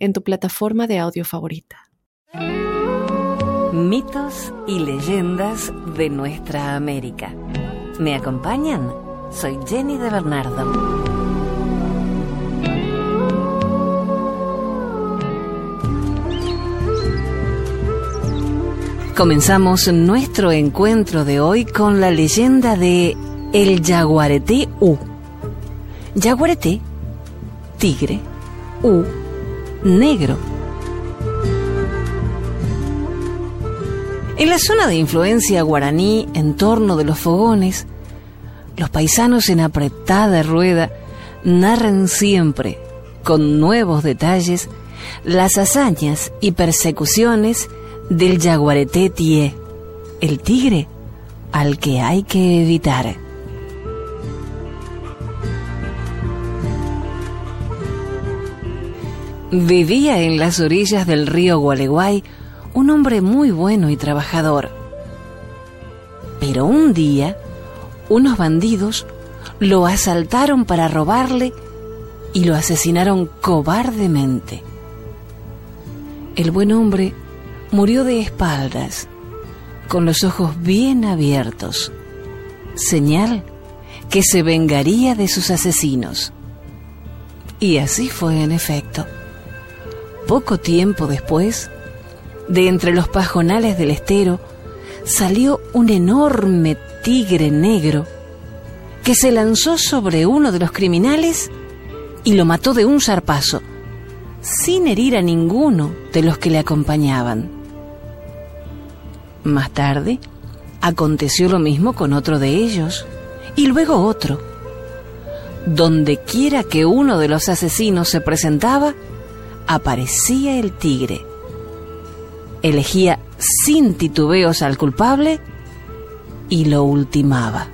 en tu plataforma de audio favorita. Mitos y leyendas de nuestra América. ¿Me acompañan? Soy Jenny de Bernardo. Comenzamos nuestro encuentro de hoy con la leyenda de El Yaguareté U. Yaguareté, tigre, U, negro. En la zona de influencia guaraní, en torno de los fogones, los paisanos en apretada rueda narran siempre, con nuevos detalles, las hazañas y persecuciones del yaguareté tie, el tigre al que hay que evitar. Vivía en las orillas del río Gualeguay un hombre muy bueno y trabajador. Pero un día, unos bandidos lo asaltaron para robarle y lo asesinaron cobardemente. El buen hombre murió de espaldas, con los ojos bien abiertos, señal que se vengaría de sus asesinos. Y así fue en efecto. Poco tiempo después, de entre los pajonales del estero, salió un enorme tigre negro que se lanzó sobre uno de los criminales y lo mató de un zarpazo, sin herir a ninguno de los que le acompañaban. Más tarde, aconteció lo mismo con otro de ellos, y luego otro. Donde quiera que uno de los asesinos se presentaba, aparecía el tigre. Elegía sin titubeos al culpable y lo ultimaba.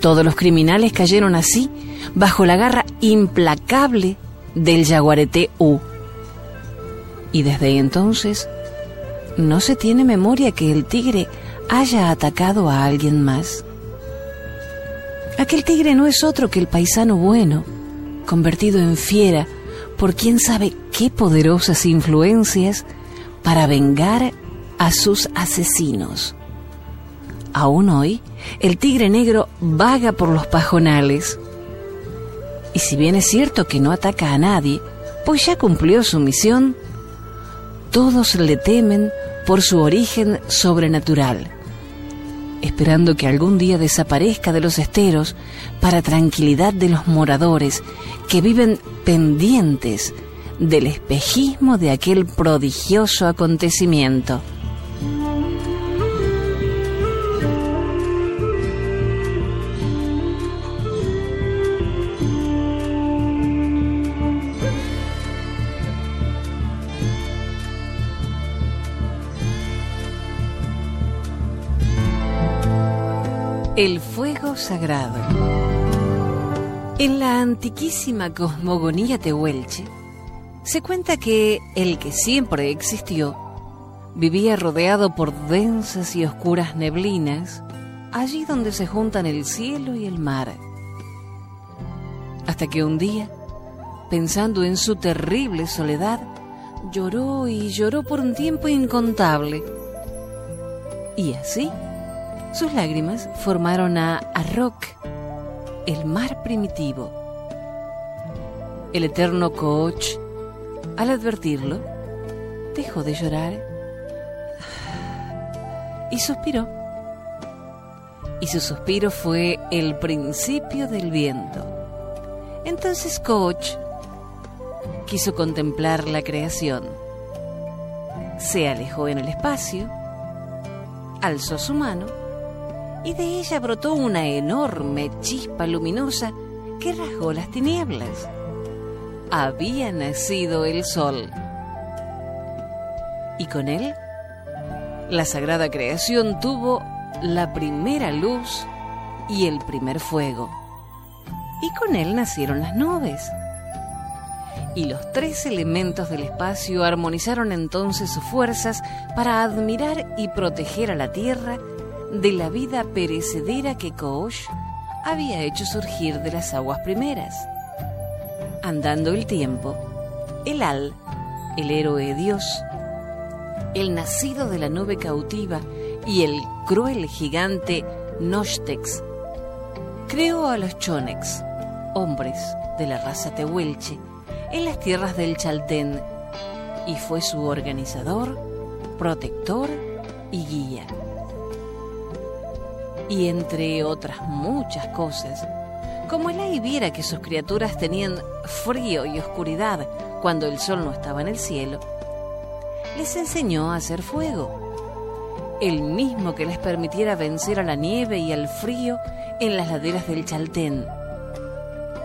Todos los criminales cayeron así bajo la garra implacable del jaguarete U. Y desde entonces no se tiene memoria que el tigre haya atacado a alguien más. Aquel tigre no es otro que el paisano bueno, convertido en fiera por quién sabe qué poderosas influencias para vengar a sus asesinos. Aún hoy, el tigre negro vaga por los pajonales. Y si bien es cierto que no ataca a nadie, pues ya cumplió su misión, todos le temen por su origen sobrenatural, esperando que algún día desaparezca de los esteros para tranquilidad de los moradores que viven pendientes del espejismo de aquel prodigioso acontecimiento. El fuego sagrado. En la antiquísima cosmogonía tehuelche, se cuenta que el que siempre existió vivía rodeado por densas y oscuras neblinas, allí donde se juntan el cielo y el mar. Hasta que un día, pensando en su terrible soledad, lloró y lloró por un tiempo incontable. Y así, sus lágrimas formaron a Arrock, el mar primitivo. El eterno coach, al advertirlo, dejó de llorar y suspiró. Y su suspiro fue el principio del viento. Entonces Coach quiso contemplar la creación. Se alejó en el espacio, alzó su mano y de ella brotó una enorme chispa luminosa que rasgó las tinieblas. había nacido el sol. Y con él, la sagrada creación tuvo la primera luz y el primer fuego. Y con él nacieron las nubes. Y los tres elementos del espacio armonizaron entonces sus fuerzas para admirar y proteger a la Tierra de la vida perecedera que Koosh había hecho surgir de las aguas primeras. Andando el tiempo, el Al, el héroe Dios, el nacido de la nube cautiva y el cruel gigante Nostex, creó a los Chonex, hombres de la raza tehuelche, en las tierras del Chaltén y fue su organizador, protector y guía y entre otras muchas cosas, como el viera que sus criaturas tenían frío y oscuridad cuando el sol no estaba en el cielo, les enseñó a hacer fuego, el mismo que les permitiera vencer a la nieve y al frío en las laderas del Chaltén,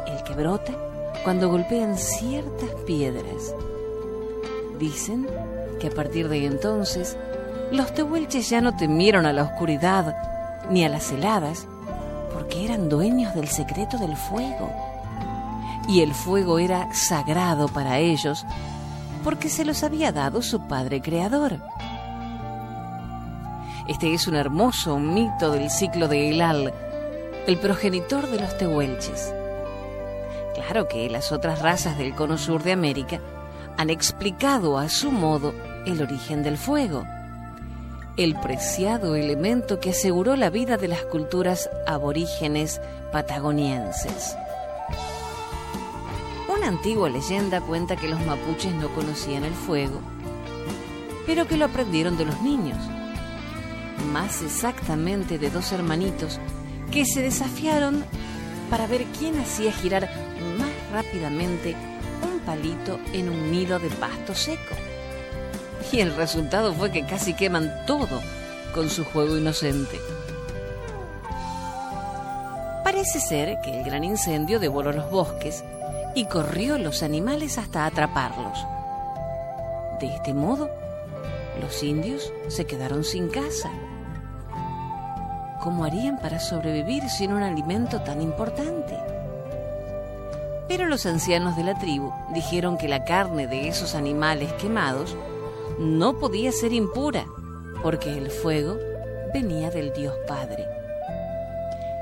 el que brota cuando golpean ciertas piedras. Dicen que a partir de entonces los tehuelches ya no temieron a la oscuridad ni a las heladas, porque eran dueños del secreto del fuego. Y el fuego era sagrado para ellos, porque se los había dado su Padre Creador. Este es un hermoso mito del ciclo de Elal, el progenitor de los tehuelches. Claro que las otras razas del cono sur de América han explicado a su modo el origen del fuego el preciado elemento que aseguró la vida de las culturas aborígenes patagonienses. Una antigua leyenda cuenta que los mapuches no conocían el fuego, pero que lo aprendieron de los niños, más exactamente de dos hermanitos que se desafiaron para ver quién hacía girar más rápidamente un palito en un nido de pasto seco y el resultado fue que casi queman todo con su juego inocente. Parece ser que el gran incendio devoró los bosques y corrió los animales hasta atraparlos. De este modo, los indios se quedaron sin casa. ¿Cómo harían para sobrevivir sin un alimento tan importante? Pero los ancianos de la tribu dijeron que la carne de esos animales quemados no podía ser impura, porque el fuego venía del Dios Padre.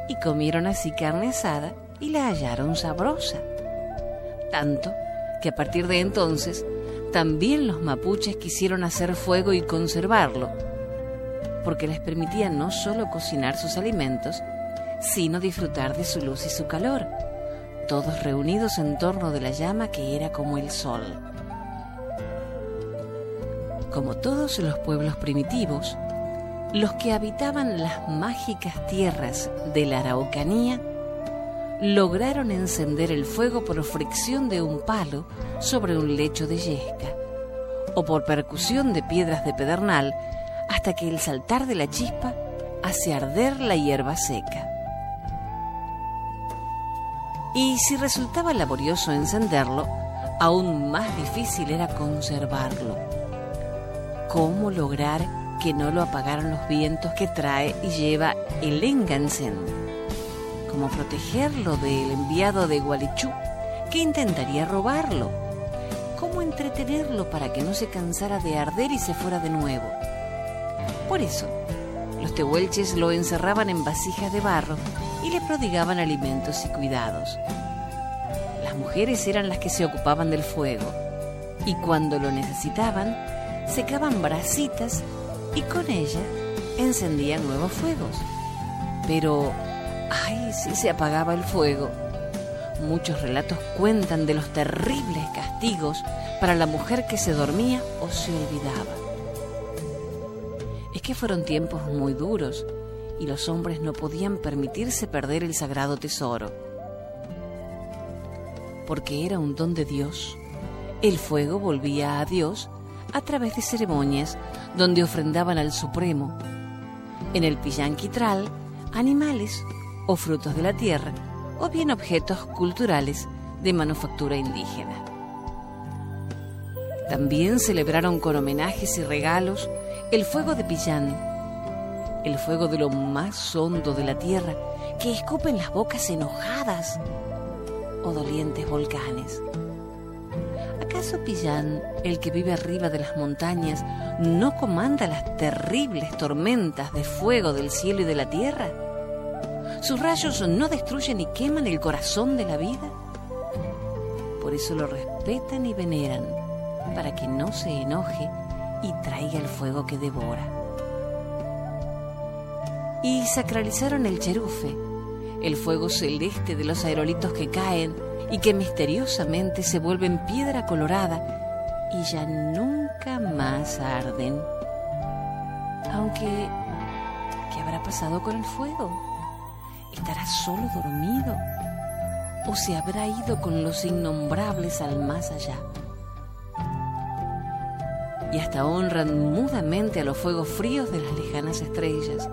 Y comieron así carne asada y la hallaron sabrosa. Tanto que a partir de entonces también los mapuches quisieron hacer fuego y conservarlo, porque les permitía no solo cocinar sus alimentos, sino disfrutar de su luz y su calor, todos reunidos en torno de la llama que era como el sol. Como todos los pueblos primitivos, los que habitaban las mágicas tierras de la Araucanía lograron encender el fuego por fricción de un palo sobre un lecho de yesca o por percusión de piedras de pedernal hasta que el saltar de la chispa hace arder la hierba seca. Y si resultaba laborioso encenderlo, aún más difícil era conservarlo cómo lograr que no lo apagaran los vientos que trae y lleva el Engansen, cómo protegerlo del enviado de Gualichú que intentaría robarlo, cómo entretenerlo para que no se cansara de arder y se fuera de nuevo. Por eso, los tehuelches lo encerraban en vasijas de barro y le prodigaban alimentos y cuidados. Las mujeres eran las que se ocupaban del fuego y cuando lo necesitaban, secaban brasitas y con ella encendían nuevos fuegos. Pero, ay, si se apagaba el fuego. Muchos relatos cuentan de los terribles castigos para la mujer que se dormía o se olvidaba. Es que fueron tiempos muy duros y los hombres no podían permitirse perder el sagrado tesoro. Porque era un don de Dios. El fuego volvía a Dios a través de ceremonias donde ofrendaban al Supremo. En el pillanquitral, animales o frutos de la tierra, o bien objetos culturales de manufactura indígena. También celebraron con homenajes y regalos el fuego de Pillán, el fuego de lo más hondo de la tierra que escupen las bocas enojadas o dolientes volcanes. ¿Acaso Pillán, el que vive arriba de las montañas, no comanda las terribles tormentas de fuego del cielo y de la tierra? ¿Sus rayos no destruyen y queman el corazón de la vida? Por eso lo respetan y veneran, para que no se enoje y traiga el fuego que devora. Y sacralizaron el cherufe, el fuego celeste de los aerolitos que caen y que misteriosamente se vuelven piedra colorada y ya nunca más arden. Aunque, ¿qué habrá pasado con el fuego? ¿Estará solo dormido? ¿O se habrá ido con los innombrables al más allá? Y hasta honran mudamente a los fuegos fríos de las lejanas estrellas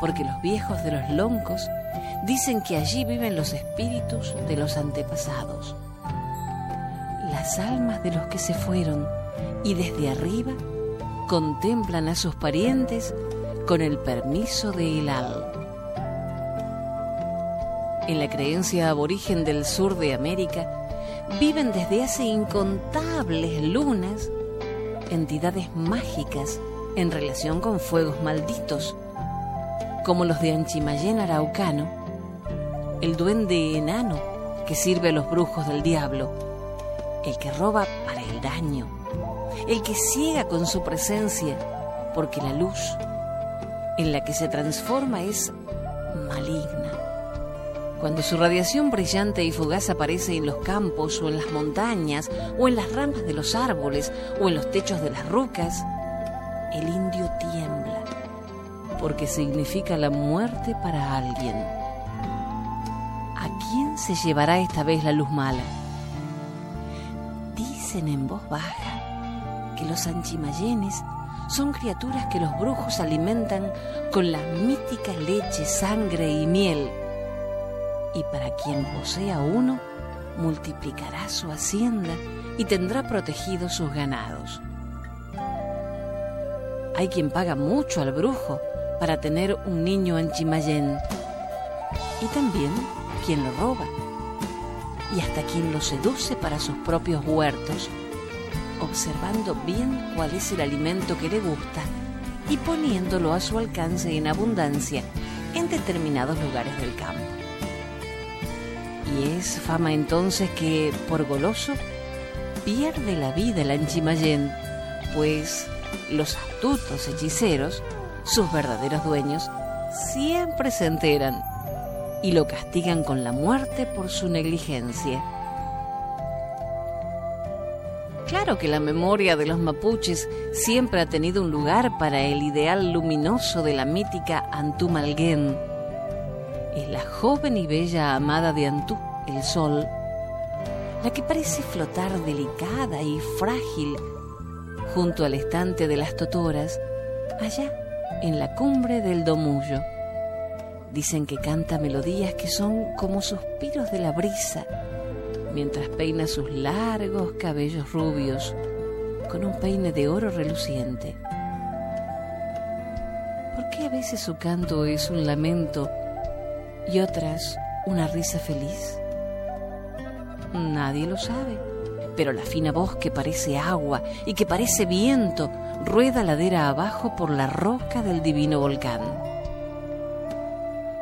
porque los viejos de los loncos dicen que allí viven los espíritus de los antepasados, las almas de los que se fueron y desde arriba contemplan a sus parientes con el permiso de Elal. En la creencia aborigen del sur de América viven desde hace incontables lunas entidades mágicas en relación con fuegos malditos como los de Anchimayén Araucano, el duende enano que sirve a los brujos del diablo, el que roba para el daño, el que ciega con su presencia, porque la luz en la que se transforma es maligna. Cuando su radiación brillante y fugaz aparece en los campos o en las montañas o en las ramas de los árboles o en los techos de las rucas, el indio tiembla porque significa la muerte para alguien. ¿A quién se llevará esta vez la luz mala? Dicen en voz baja que los anchimayenes son criaturas que los brujos alimentan con la mítica leche, sangre y miel. Y para quien posea uno, multiplicará su hacienda y tendrá protegidos sus ganados. Hay quien paga mucho al brujo para tener un niño en Chimayén. Y también quien lo roba. Y hasta quien lo seduce para sus propios huertos, observando bien cuál es el alimento que le gusta y poniéndolo a su alcance en abundancia en determinados lugares del campo. Y es fama entonces que, por goloso, pierde la vida el Anchimayén, pues los astutos hechiceros sus verdaderos dueños siempre se enteran y lo castigan con la muerte por su negligencia. Claro que la memoria de los mapuches siempre ha tenido un lugar para el ideal luminoso de la mítica Antú Malguén. Es la joven y bella amada de Antú, el sol, la que parece flotar delicada y frágil junto al estante de las totoras, allá en la cumbre del Domullo. Dicen que canta melodías que son como suspiros de la brisa, mientras peina sus largos cabellos rubios con un peine de oro reluciente. ¿Por qué a veces su canto es un lamento y otras una risa feliz? Nadie lo sabe, pero la fina voz que parece agua y que parece viento rueda ladera abajo por la roca del divino volcán.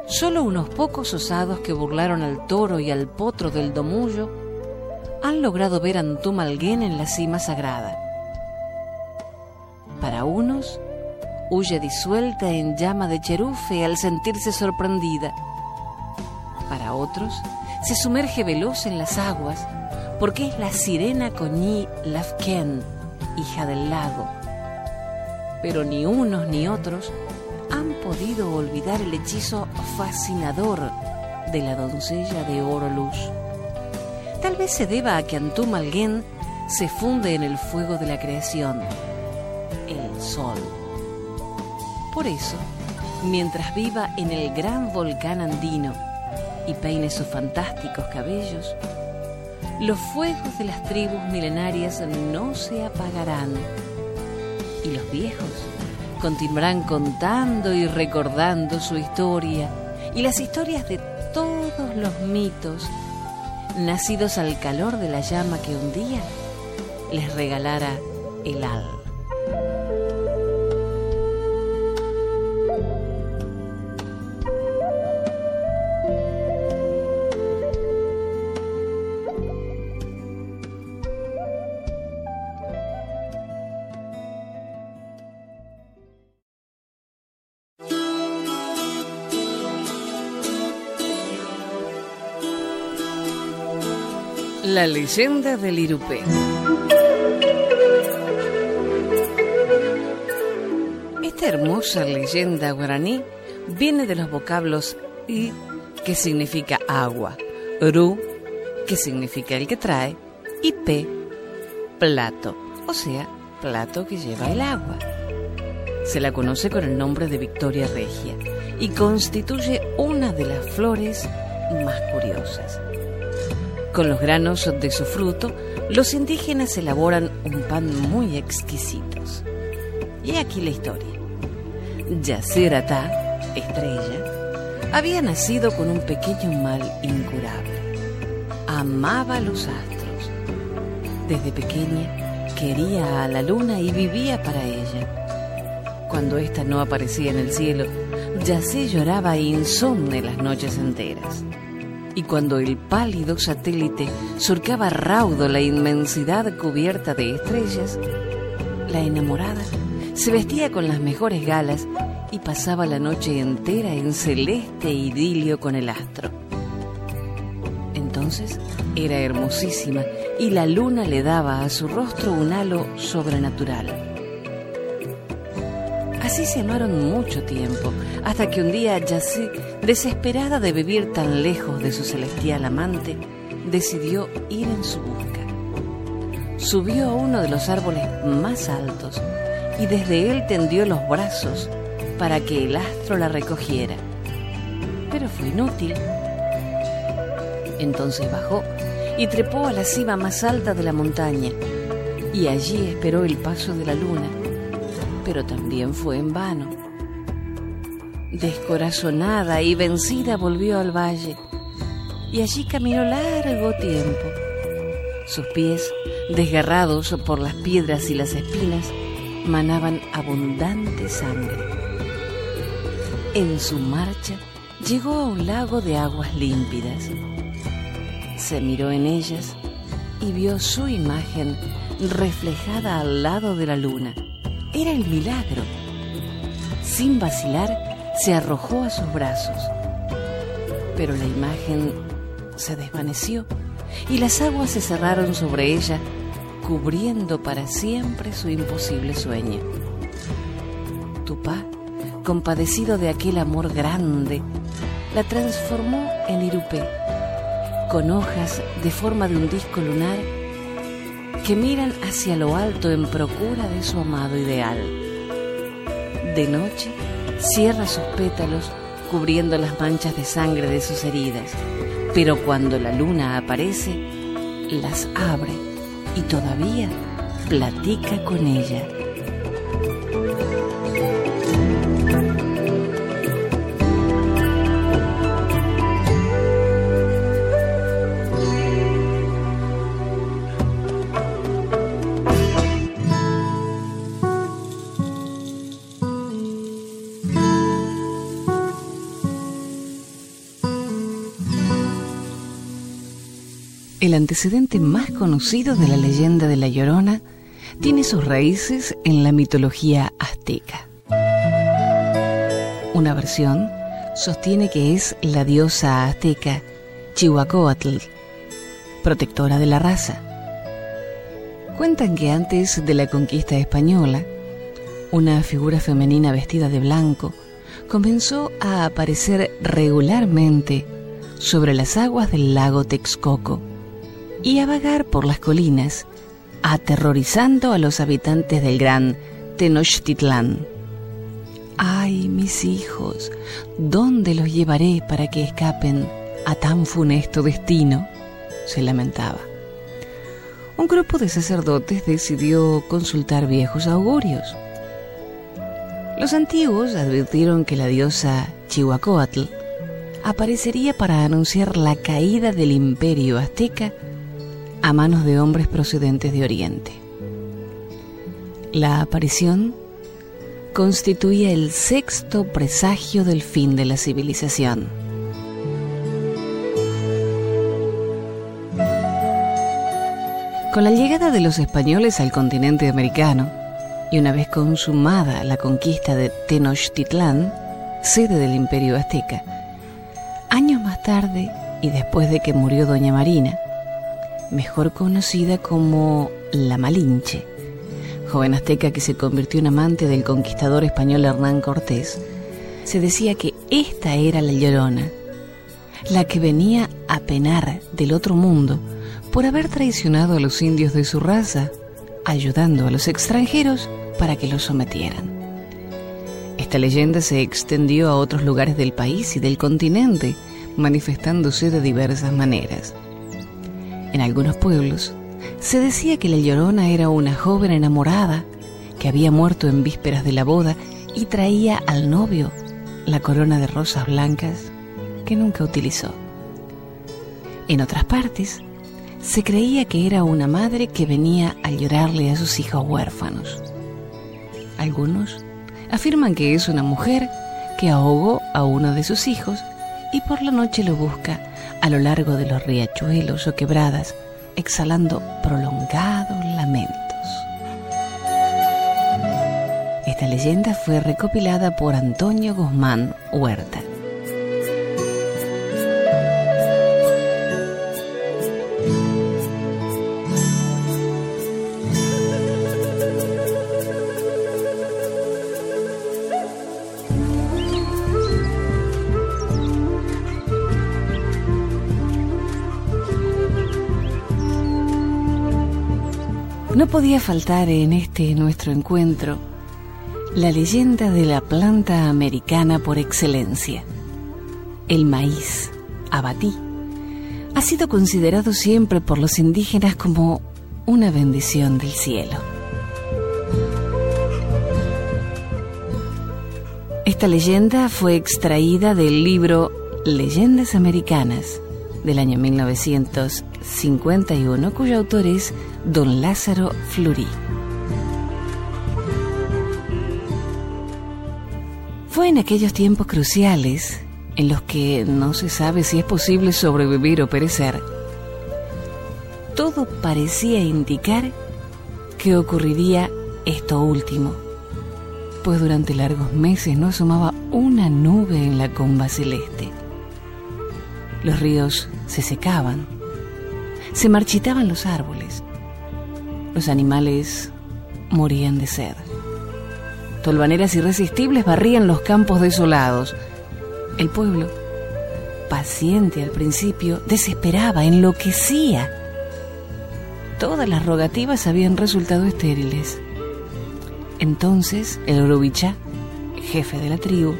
Solo unos pocos osados que burlaron al toro y al potro del domullo han logrado ver a Antumalguén en la cima sagrada. Para unos, huye disuelta en llama de cherufe al sentirse sorprendida. Para otros, se sumerge veloz en las aguas porque es la sirena Coñí Lafken, hija del lago pero ni unos ni otros podido olvidar el hechizo fascinador de la doncella de oro luz. Tal vez se deba a que Antú Alguén se funde en el fuego de la creación, el sol. Por eso, mientras viva en el gran volcán andino y peine sus fantásticos cabellos, los fuegos de las tribus milenarias no se apagarán y los viejos continuarán contando y recordando su historia y las historias de todos los mitos nacidos al calor de la llama que un día les regalara el alma. La leyenda del Irupé. Esta hermosa leyenda guaraní viene de los vocablos i, que significa agua, ru, que significa el que trae, y pe, plato, o sea, plato que lleva el agua. Se la conoce con el nombre de Victoria Regia y constituye una de las flores más curiosas. Con los granos de su fruto, los indígenas elaboran un pan muy exquisitos. Y aquí la historia. Yacerata, estrella, había nacido con un pequeño mal incurable. Amaba los astros. Desde pequeña quería a la luna y vivía para ella. Cuando ésta no aparecía en el cielo, Yacé lloraba insomne las noches enteras y cuando el pálido satélite surcaba raudo la inmensidad cubierta de estrellas, la enamorada se vestía con las mejores galas y pasaba la noche entera en celeste idilio con el astro. Entonces era hermosísima y la luna le daba a su rostro un halo sobrenatural. Así se amaron mucho tiempo, hasta que un día Yacé, desesperada de vivir tan lejos de su celestial amante, decidió ir en su busca. Subió a uno de los árboles más altos y desde él tendió los brazos para que el astro la recogiera. Pero fue inútil. Entonces bajó y trepó a la cima más alta de la montaña y allí esperó el paso de la luna pero también fue en vano. Descorazonada y vencida volvió al valle y allí caminó largo tiempo. Sus pies, desgarrados por las piedras y las espinas, manaban abundante sangre. En su marcha llegó a un lago de aguas límpidas. Se miró en ellas y vio su imagen reflejada al lado de la luna. Era el milagro. Sin vacilar, se arrojó a sus brazos. Pero la imagen se desvaneció y las aguas se cerraron sobre ella, cubriendo para siempre su imposible sueño. Tupá, compadecido de aquel amor grande, la transformó en irupé, con hojas de forma de un disco lunar que miran hacia lo alto en procura de su amado ideal. De noche, cierra sus pétalos cubriendo las manchas de sangre de sus heridas, pero cuando la luna aparece, las abre y todavía platica con ella. Antecedente más conocido de la leyenda de La Llorona tiene sus raíces en la mitología azteca. Una versión sostiene que es la diosa azteca Chihuacoatl, protectora de la raza. Cuentan que antes de la conquista española, una figura femenina vestida de blanco comenzó a aparecer regularmente sobre las aguas del lago Texcoco y a vagar por las colinas, aterrorizando a los habitantes del gran Tenochtitlán. Ay, mis hijos, ¿dónde los llevaré para que escapen a tan funesto destino? se lamentaba. un grupo de sacerdotes decidió consultar viejos augurios. Los antiguos advirtieron que la diosa Chihuacoatl aparecería para anunciar la caída del imperio azteca a manos de hombres procedentes de Oriente. La aparición constituía el sexto presagio del fin de la civilización. Con la llegada de los españoles al continente americano, y una vez consumada la conquista de Tenochtitlán, sede del imperio azteca, años más tarde y después de que murió Doña Marina, mejor conocida como la Malinche, joven azteca que se convirtió en amante del conquistador español Hernán Cortés, se decía que esta era la Llorona, la que venía a penar del otro mundo por haber traicionado a los indios de su raza, ayudando a los extranjeros para que los sometieran. Esta leyenda se extendió a otros lugares del país y del continente, manifestándose de diversas maneras. En algunos pueblos se decía que la llorona era una joven enamorada que había muerto en vísperas de la boda y traía al novio la corona de rosas blancas que nunca utilizó. En otras partes, se creía que era una madre que venía a llorarle a sus hijos huérfanos. Algunos afirman que es una mujer que ahogó a uno de sus hijos y por la noche lo busca a lo largo de los riachuelos o quebradas, exhalando prolongados lamentos. Esta leyenda fue recopilada por Antonio Guzmán Huerta. No podía faltar en este nuestro encuentro la leyenda de la planta americana por excelencia, el maíz, abatí. Ha sido considerado siempre por los indígenas como una bendición del cielo. Esta leyenda fue extraída del libro Leyendas Americanas del año 1951, cuyo autor es don Lázaro Fleury. Fue en aquellos tiempos cruciales en los que no se sabe si es posible sobrevivir o perecer. Todo parecía indicar que ocurriría esto último, pues durante largos meses no asomaba una nube en la comba celeste. Los ríos se secaban, se marchitaban los árboles, los animales morían de sed. Tolvaneras irresistibles barrían los campos desolados. El pueblo, paciente al principio, desesperaba, enloquecía. Todas las rogativas habían resultado estériles. Entonces el Orobichá, jefe de la tribu,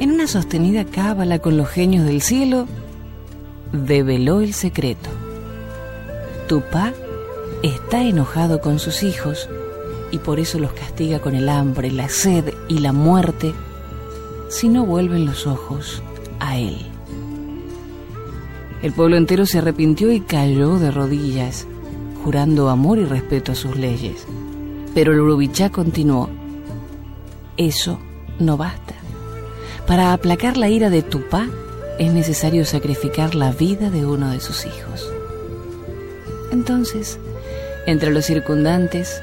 en una sostenida cábala con los genios del cielo, develó el secreto. Tupá está enojado con sus hijos y por eso los castiga con el hambre, la sed y la muerte si no vuelven los ojos a él. El pueblo entero se arrepintió y cayó de rodillas, jurando amor y respeto a sus leyes. Pero el continuó. Eso no basta. Para aplacar la ira de Tupá es necesario sacrificar la vida de uno de sus hijos. Entonces, entre los circundantes,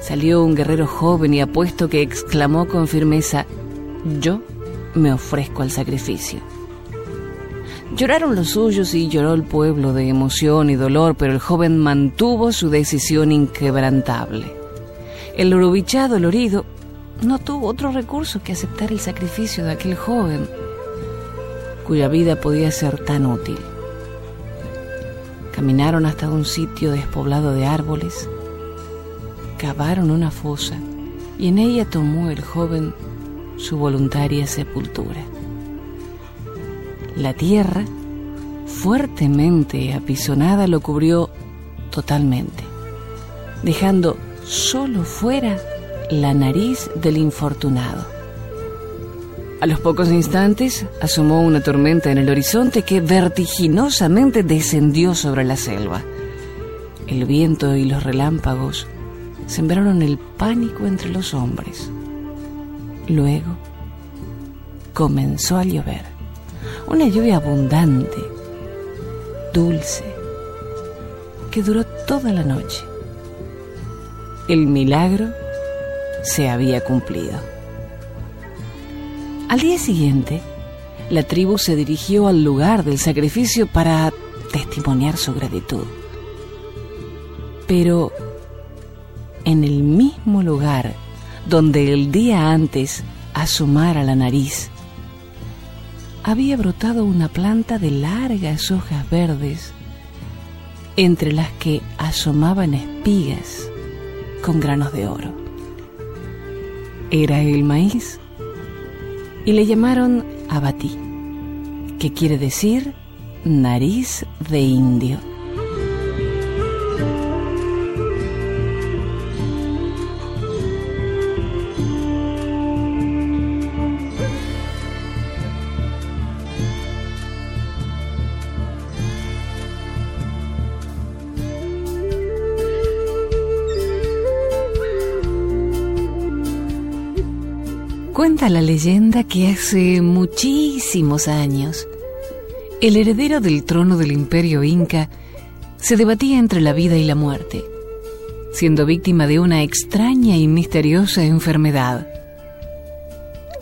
salió un guerrero joven y apuesto que exclamó con firmeza, yo me ofrezco al sacrificio. Lloraron los suyos y lloró el pueblo de emoción y dolor, pero el joven mantuvo su decisión inquebrantable. El urubichá dolorido no tuvo otro recurso que aceptar el sacrificio de aquel joven, cuya vida podía ser tan útil. Caminaron hasta un sitio despoblado de árboles, cavaron una fosa y en ella tomó el joven su voluntaria sepultura. La tierra, fuertemente apisonada, lo cubrió totalmente, dejando solo fuera la nariz del infortunado. A los pocos instantes asomó una tormenta en el horizonte que vertiginosamente descendió sobre la selva. El viento y los relámpagos sembraron el pánico entre los hombres. Luego comenzó a llover. Una lluvia abundante, dulce, que duró toda la noche. El milagro se había cumplido. Al día siguiente, la tribu se dirigió al lugar del sacrificio para testimoniar su gratitud. Pero en el mismo lugar donde el día antes asomara la nariz, había brotado una planta de largas hojas verdes, entre las que asomaban espigas con granos de oro. Era el maíz y le llamaron abatí, que quiere decir nariz de indio. La leyenda que hace muchísimos años, el heredero del trono del imperio inca se debatía entre la vida y la muerte, siendo víctima de una extraña y misteriosa enfermedad.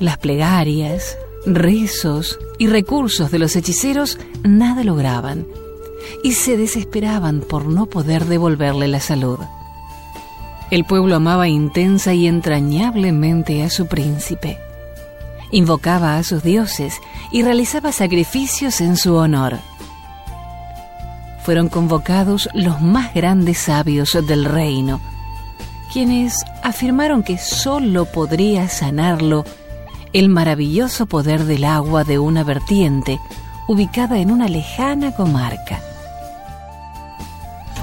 Las plegarias, rezos y recursos de los hechiceros nada lograban y se desesperaban por no poder devolverle la salud. El pueblo amaba intensa y entrañablemente a su príncipe. Invocaba a sus dioses y realizaba sacrificios en su honor. Fueron convocados los más grandes sabios del reino, quienes afirmaron que sólo podría sanarlo el maravilloso poder del agua de una vertiente ubicada en una lejana comarca.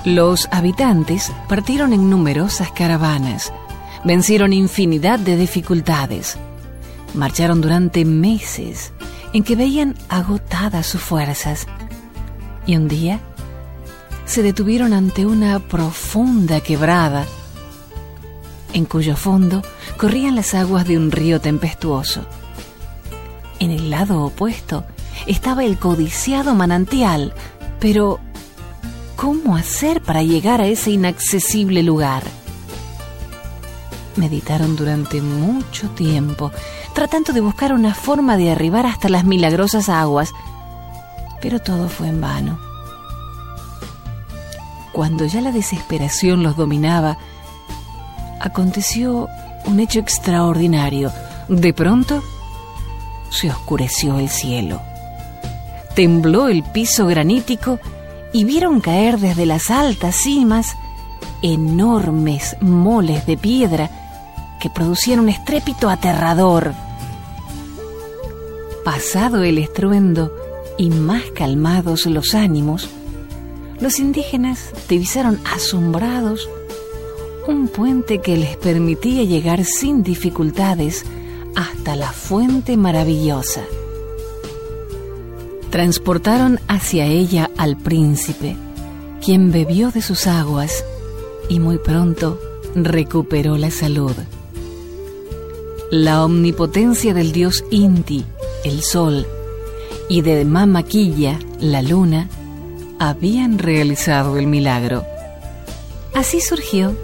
Los habitantes partieron en numerosas caravanas, vencieron infinidad de dificultades, marcharon durante meses en que veían agotadas sus fuerzas y un día se detuvieron ante una profunda quebrada en cuyo fondo corrían las aguas de un río tempestuoso. En el lado opuesto estaba el codiciado manantial, pero ¿Cómo hacer para llegar a ese inaccesible lugar? Meditaron durante mucho tiempo, tratando de buscar una forma de arribar hasta las milagrosas aguas, pero todo fue en vano. Cuando ya la desesperación los dominaba, aconteció un hecho extraordinario. De pronto, se oscureció el cielo. Tembló el piso granítico y vieron caer desde las altas cimas enormes moles de piedra que producían un estrépito aterrador. Pasado el estruendo y más calmados los ánimos, los indígenas divisaron asombrados un puente que les permitía llegar sin dificultades hasta la fuente maravillosa transportaron hacia ella al príncipe, quien bebió de sus aguas y muy pronto recuperó la salud. La omnipotencia del dios Inti, el sol, y de Mamaquilla, la luna, habían realizado el milagro. Así surgió,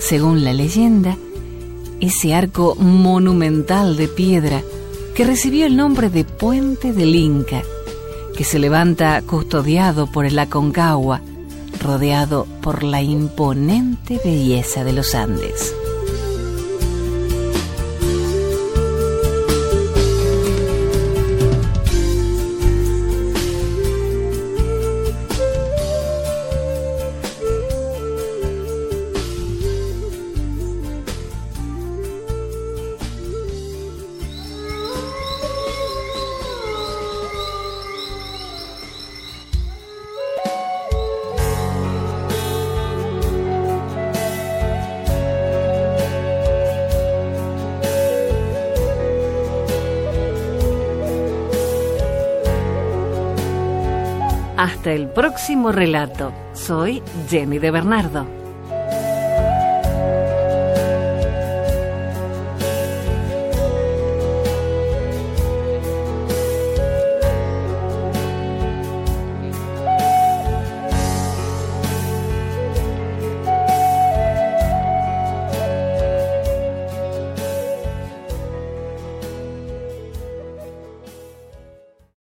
según la leyenda, ese arco monumental de piedra que recibió el nombre de Puente del Inca que se levanta custodiado por el Aconcagua, rodeado por la imponente belleza de los Andes. Hasta el próximo relato. Soy Jenny de Bernardo.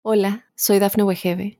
Hola, soy Dafne Wegebe